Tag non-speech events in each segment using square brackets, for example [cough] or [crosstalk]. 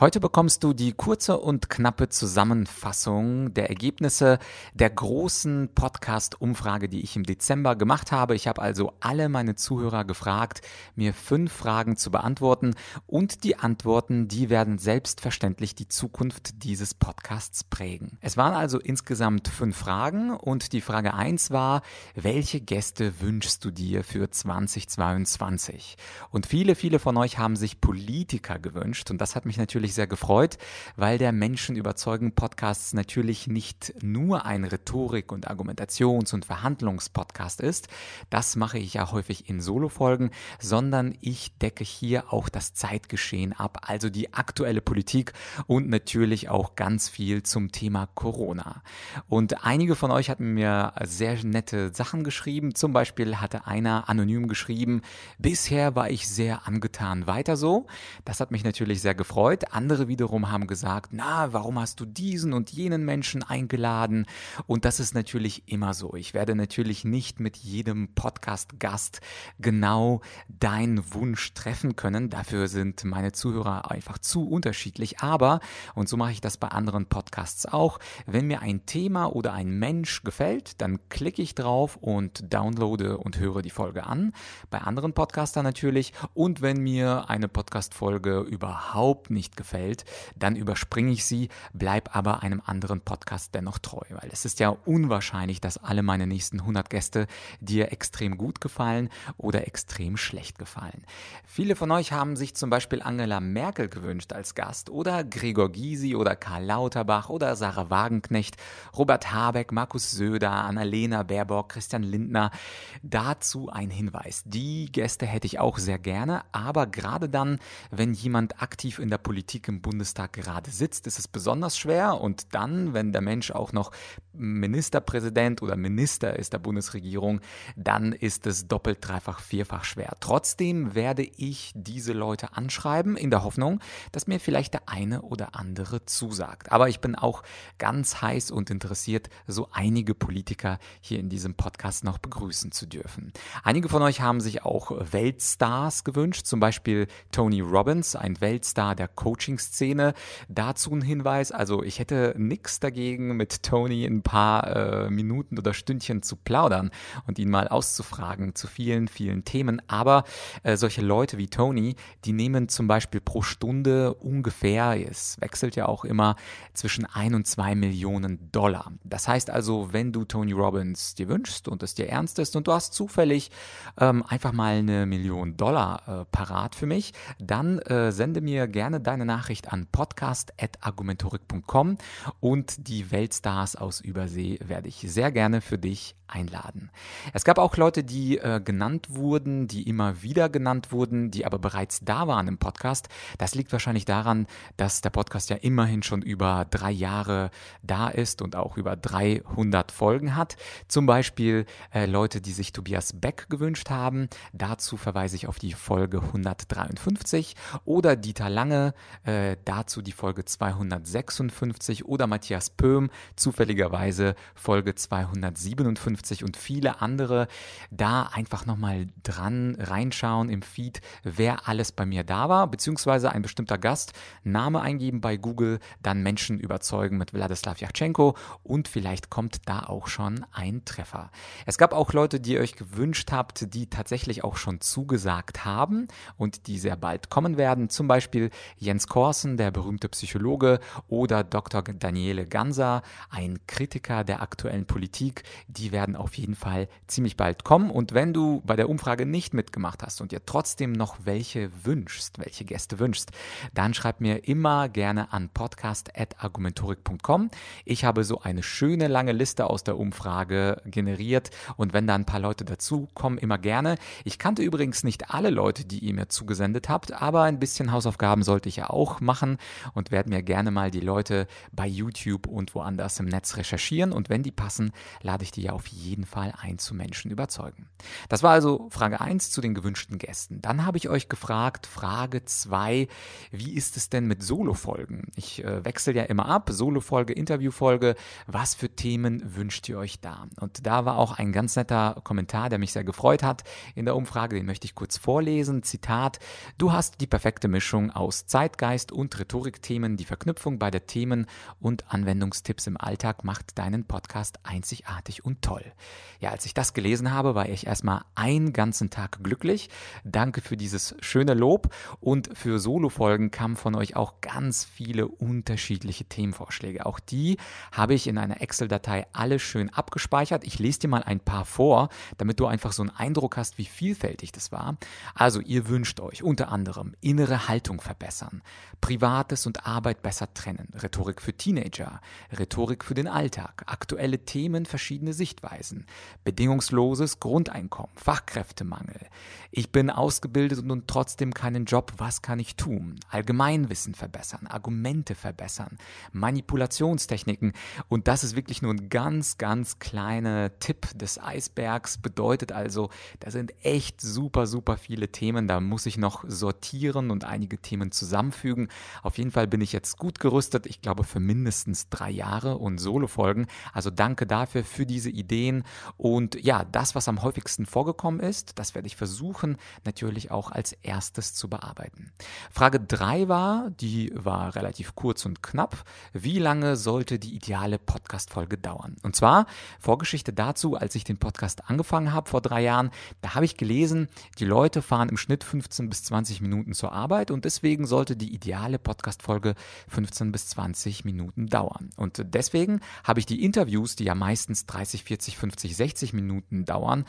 Heute bekommst du die kurze und knappe Zusammenfassung der Ergebnisse der großen Podcast-Umfrage, die ich im Dezember gemacht habe. Ich habe also alle meine Zuhörer gefragt, mir fünf Fragen zu beantworten und die Antworten, die werden selbstverständlich die Zukunft dieses Podcasts prägen. Es waren also insgesamt fünf Fragen und die Frage eins war, welche Gäste wünschst du dir für 2022? Und viele, viele von euch haben sich Politiker gewünscht und das hat mich natürlich natürlich sehr gefreut, weil der Menschen überzeugen Podcast natürlich nicht nur ein Rhetorik- und Argumentations- und Verhandlungspodcast ist. Das mache ich ja häufig in Solofolgen, sondern ich decke hier auch das Zeitgeschehen ab, also die aktuelle Politik und natürlich auch ganz viel zum Thema Corona. Und einige von euch hatten mir sehr nette Sachen geschrieben. Zum Beispiel hatte einer anonym geschrieben, bisher war ich sehr angetan, weiter so. Das hat mich natürlich sehr gefreut. Andere wiederum haben gesagt, na, warum hast du diesen und jenen Menschen eingeladen? Und das ist natürlich immer so. Ich werde natürlich nicht mit jedem Podcast-Gast genau deinen Wunsch treffen können. Dafür sind meine Zuhörer einfach zu unterschiedlich. Aber, und so mache ich das bei anderen Podcasts auch, wenn mir ein Thema oder ein Mensch gefällt, dann klicke ich drauf und downloade und höre die Folge an. Bei anderen Podcastern natürlich. Und wenn mir eine Podcast-Folge überhaupt nicht gefällt, gefällt, dann überspringe ich sie, bleib aber einem anderen Podcast dennoch treu, weil es ist ja unwahrscheinlich, dass alle meine nächsten 100 Gäste dir extrem gut gefallen oder extrem schlecht gefallen. Viele von euch haben sich zum Beispiel Angela Merkel gewünscht als Gast oder Gregor Gysi oder Karl Lauterbach oder Sarah Wagenknecht, Robert Habeck, Markus Söder, Annalena Baerbock, Christian Lindner. Dazu ein Hinweis. Die Gäste hätte ich auch sehr gerne, aber gerade dann, wenn jemand aktiv in der Politik Politik im Bundestag gerade sitzt, ist es besonders schwer. Und dann, wenn der Mensch auch noch Ministerpräsident oder Minister ist der Bundesregierung, dann ist es doppelt, dreifach, vierfach schwer. Trotzdem werde ich diese Leute anschreiben in der Hoffnung, dass mir vielleicht der eine oder andere zusagt. Aber ich bin auch ganz heiß und interessiert, so einige Politiker hier in diesem Podcast noch begrüßen zu dürfen. Einige von euch haben sich auch Weltstars gewünscht, zum Beispiel Tony Robbins, ein Weltstar der Coaching Coaching-Szene. Dazu ein Hinweis, also ich hätte nichts dagegen, mit Tony ein paar äh, Minuten oder Stündchen zu plaudern und ihn mal auszufragen zu vielen, vielen Themen. Aber äh, solche Leute wie Tony, die nehmen zum Beispiel pro Stunde ungefähr, es wechselt ja auch immer, zwischen ein und zwei Millionen Dollar. Das heißt also, wenn du Tony Robbins dir wünschst und es dir ernst ist und du hast zufällig ähm, einfach mal eine Million Dollar äh, parat für mich, dann äh, sende mir gerne deine Nachricht an podcast.argumentorik.com und die Weltstars aus Übersee werde ich sehr gerne für dich einladen. Es gab auch Leute, die äh, genannt wurden, die immer wieder genannt wurden, die aber bereits da waren im Podcast. Das liegt wahrscheinlich daran, dass der Podcast ja immerhin schon über drei Jahre da ist und auch über 300 Folgen hat. Zum Beispiel äh, Leute, die sich Tobias Beck gewünscht haben. Dazu verweise ich auf die Folge 153 oder Dieter Lange, äh, dazu die Folge 256 oder Matthias Pöhm, zufälligerweise Folge 257 50 und viele andere da einfach nochmal dran reinschauen im Feed, wer alles bei mir da war, beziehungsweise ein bestimmter Gast, Name eingeben bei Google, dann Menschen überzeugen mit Wladislav Yachchenko und vielleicht kommt da auch schon ein Treffer. Es gab auch Leute, die ihr euch gewünscht habt, die tatsächlich auch schon zugesagt haben und die sehr bald kommen werden, zum Beispiel Jens Korsen, der berühmte Psychologe, oder Dr. Daniele Ganser, ein Kritiker der aktuellen Politik, die werden werden auf jeden Fall ziemlich bald kommen. Und wenn du bei der Umfrage nicht mitgemacht hast und dir trotzdem noch welche wünschst, welche Gäste wünschst, dann schreib mir immer gerne an podcast.argumentorik.com. Ich habe so eine schöne lange Liste aus der Umfrage generiert und wenn da ein paar Leute dazu kommen, immer gerne. Ich kannte übrigens nicht alle Leute, die ihr mir zugesendet habt, aber ein bisschen Hausaufgaben sollte ich ja auch auch machen und werde mir gerne mal die Leute bei YouTube und woanders im Netz recherchieren und wenn die passen, lade ich die ja auf jeden Fall ein zu Menschen überzeugen. Das war also Frage 1 zu den gewünschten Gästen. Dann habe ich euch gefragt, Frage 2, wie ist es denn mit Solo-Folgen? Ich äh, wechsle ja immer ab, Solo-Folge, Interview-Folge. Was für Themen wünscht ihr euch da? Und da war auch ein ganz netter Kommentar, der mich sehr gefreut hat in der Umfrage, den möchte ich kurz vorlesen. Zitat, du hast die perfekte Mischung aus Zeitgeist und Rhetorikthemen. Die Verknüpfung beider Themen und Anwendungstipps im Alltag macht deinen Podcast einzigartig und toll. Ja, als ich das gelesen habe, war ich erstmal einen ganzen Tag glücklich. Danke für dieses schöne Lob und für Solo-Folgen kamen von euch auch ganz viele unterschiedliche Themenvorschläge. Auch die habe ich in einer Excel-Datei alle schön abgespeichert. Ich lese dir mal ein paar vor, damit du einfach so einen Eindruck hast, wie vielfältig das war. Also ihr wünscht euch unter anderem innere Haltung verbessern, Privates und Arbeit besser trennen, Rhetorik für Teenager, Rhetorik für den Alltag, aktuelle Themen, verschiedene Sichtweisen, bedingungsloses Grundeinkommen, Fachkräftemangel. Ich bin ausgebildet und trotzdem keinen Job. Was kann ich tun? Allgemeinwissen verbessern, Argumente verbessern, Manipulationstechniken. Und das ist wirklich nur ein ganz, ganz kleiner Tipp des Eisbergs. Bedeutet also, da sind echt super, super viele Themen. Da muss ich noch sortieren und einige Themen zusammenfügen. Auf jeden Fall bin ich jetzt gut gerüstet. Ich glaube für mindestens drei Jahre und Solo-Folgen. Also danke dafür für diese Ideen. Und ja, das, was am häufigsten vorgekommen ist, das werde ich versuchen, natürlich auch als erstes zu bearbeiten. Frage 3 war, die war relativ kurz und knapp. Wie lange sollte die ideale Podcast-Folge dauern? Und zwar Vorgeschichte dazu, als ich den Podcast angefangen habe vor drei Jahren, da habe ich gelesen, die Leute fahren im Schnitt 15 bis 20 Minuten zur Arbeit und deswegen sollte die ideale Podcast-Folge 15 bis 20 Minuten dauern. Und deswegen habe ich die Interviews, die ja meistens 30, 40, 50, 60 Minuten dauern,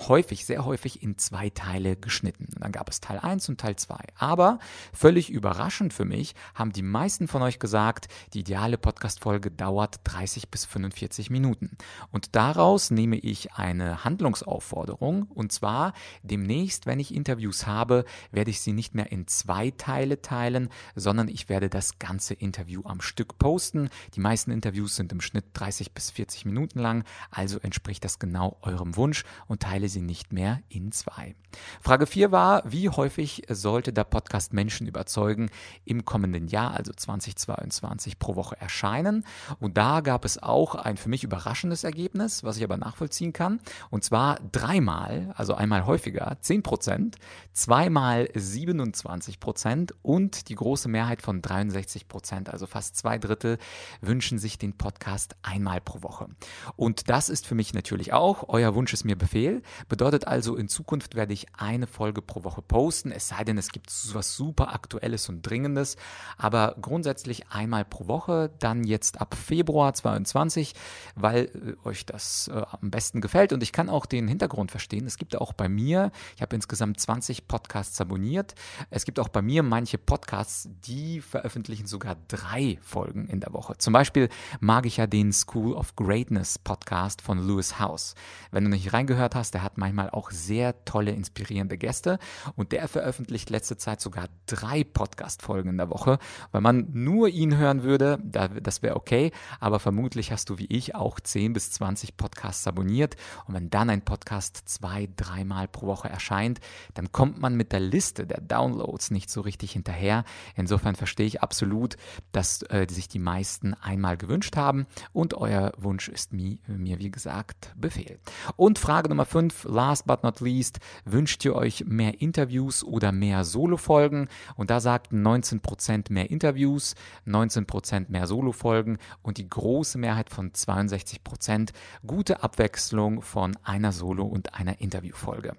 häufig, sehr häufig in zwei Teile geschnitten. Und dann gab es Teil 1 und Teil 2. Aber völlig überraschend für mich haben die meisten von euch gesagt, die ideale Podcast-Folge dauert 30 bis 45 Minuten. Und daraus nehme ich eine Handlungsaufforderung und zwar demnächst, wenn ich Interviews habe, werde ich sie nicht mehr in zwei Teile teilen, sondern ich werde das ganze Interview am Stück posten. Die meisten Interviews sind im Schnitt 30 bis 40 Minuten lang, also entspricht das genau eurem Wunsch und teile sie nicht mehr in zwei. Frage 4 war, wie häufig sollte der Podcast Menschen überzeugen im kommenden Jahr, also 2022 pro Woche erscheinen? Und da gab es auch ein für mich überraschendes Ergebnis, was ich aber nachvollziehen kann. Und zwar dreimal, also einmal häufiger, 10 Prozent, zweimal 27 Prozent und die große Mehrheit von 63 Prozent, also fast zwei Drittel, wünschen sich den Podcast einmal pro Woche. Und das ist für mich natürlich auch, euer Wunsch ist mir Befehl, bedeutet also, in Zukunft werde ich eine Folge pro Woche posten, es sei denn, es gibt was super Aktuelles und Dringendes, aber grundsätzlich einmal pro Woche, dann jetzt ab Februar 22, weil äh, euch das äh, am besten gefällt und ich kann auch den Hintergrund verstehen. Es gibt auch bei mir, ich habe insgesamt 20 Podcasts abonniert, es gibt auch bei mir manche Podcasts, die veröffentlichen sogar drei Folgen in der Woche. Zum Beispiel mag ich ja den School of Greatness Podcast von Lewis House. Wenn du nicht reingehört hast, der hat manchmal auch sehr tolle, inspirierende Gäste und der veröffentlicht letzte Zeit sogar drei Podcast-Folgen in der Woche. Wenn man nur ihn hören würde, das wäre okay, aber vermutlich hast du wie ich auch 10 bis 20 Podcasts abonniert und wenn dann ein Podcast zwei, dreimal pro Woche erscheint, dann kommt man mit der Liste der Downloads nicht so richtig hinterher. Insofern verstehe ich absolut, dass äh, sich die meisten einmal gewünscht haben und euer Wunsch ist mir, mir wie gesagt, Befehl. Und Frage Nummer 5, last but not least, wünscht ihr euch mehr Interviews oder mehr Solo-Folgen? Und da sagten 19% mehr Interviews, 19% mehr Solo-Folgen und die große Mehrheit von 62% gute Abwechslung von einer Solo- und einer Interviewfolge.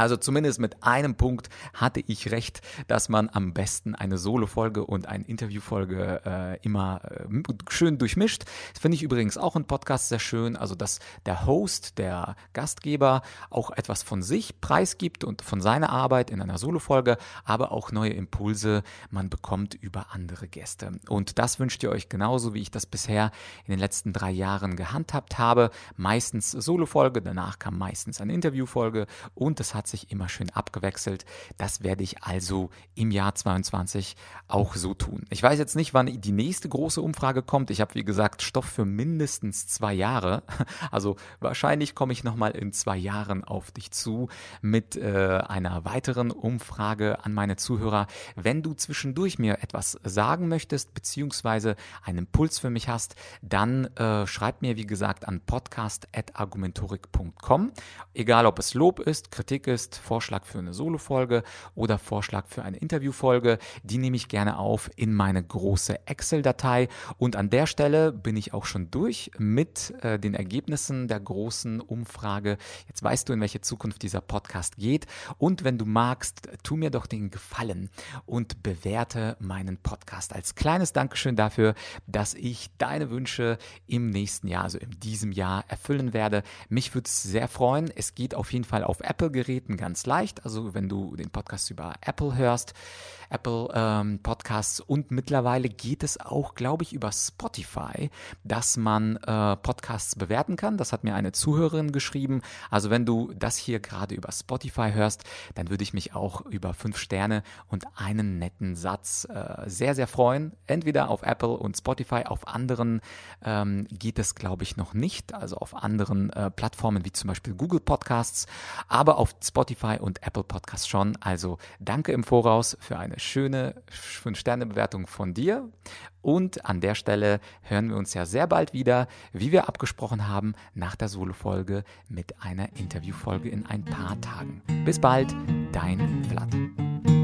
Also zumindest mit einem Punkt hatte ich recht, dass man am besten eine Solo-Folge und eine Interview-Folge äh, immer äh, schön durchmischt. Das finde ich übrigens auch im Podcast sehr schön, also dass der Host, der Gastgeber auch etwas von sich preisgibt und von seiner Arbeit in einer Solo-Folge, aber auch neue Impulse man bekommt über andere Gäste. Und das wünscht ihr euch genauso, wie ich das bisher in den letzten drei Jahren gehandhabt habe. Meistens Solo-Folge, danach kam meistens eine Interview-Folge und das hat sich immer schön abgewechselt. Das werde ich also im Jahr 22 auch so tun. Ich weiß jetzt nicht, wann die nächste große Umfrage kommt. Ich habe, wie gesagt, Stoff für mindestens zwei Jahre. [laughs] Also wahrscheinlich komme ich nochmal in zwei Jahren auf dich zu mit äh, einer weiteren Umfrage an meine Zuhörer. Wenn du zwischendurch mir etwas sagen möchtest, beziehungsweise einen Impuls für mich hast, dann äh, schreib mir, wie gesagt, an podcast.argumentorik.com. Egal, ob es Lob ist, Kritik ist, Vorschlag für eine Solo-Folge oder Vorschlag für eine Interviewfolge, die nehme ich gerne auf in meine große Excel-Datei. Und an der Stelle bin ich auch schon durch mit äh, den Ergebnissen der großen Umfrage. Jetzt weißt du, in welche Zukunft dieser Podcast geht. Und wenn du magst, tu mir doch den Gefallen und bewerte meinen Podcast als kleines Dankeschön dafür, dass ich deine Wünsche im nächsten Jahr, also in diesem Jahr, erfüllen werde. Mich würde es sehr freuen. Es geht auf jeden Fall auf Apple-Geräten ganz leicht. Also wenn du den Podcast über Apple hörst, Apple ähm, Podcasts und mittlerweile geht es auch, glaube ich, über Spotify, dass man äh, Podcasts bewerten kann. Das hat mir eine Zuhörerin geschrieben. Also wenn du das hier gerade über Spotify hörst, dann würde ich mich auch über fünf Sterne und einen netten Satz äh, sehr, sehr freuen. Entweder auf Apple und Spotify, auf anderen ähm, geht es, glaube ich, noch nicht. Also auf anderen äh, Plattformen wie zum Beispiel Google Podcasts, aber auf Spotify und Apple Podcasts schon. Also danke im Voraus für eine schöne 5-Sterne-Bewertung von dir. Und an der Stelle hören wir uns ja sehr bald wieder, wie wir abgesprochen haben, nach der Solo-Folge mit einer Interviewfolge in ein paar Tagen. Bis bald, dein Vlad.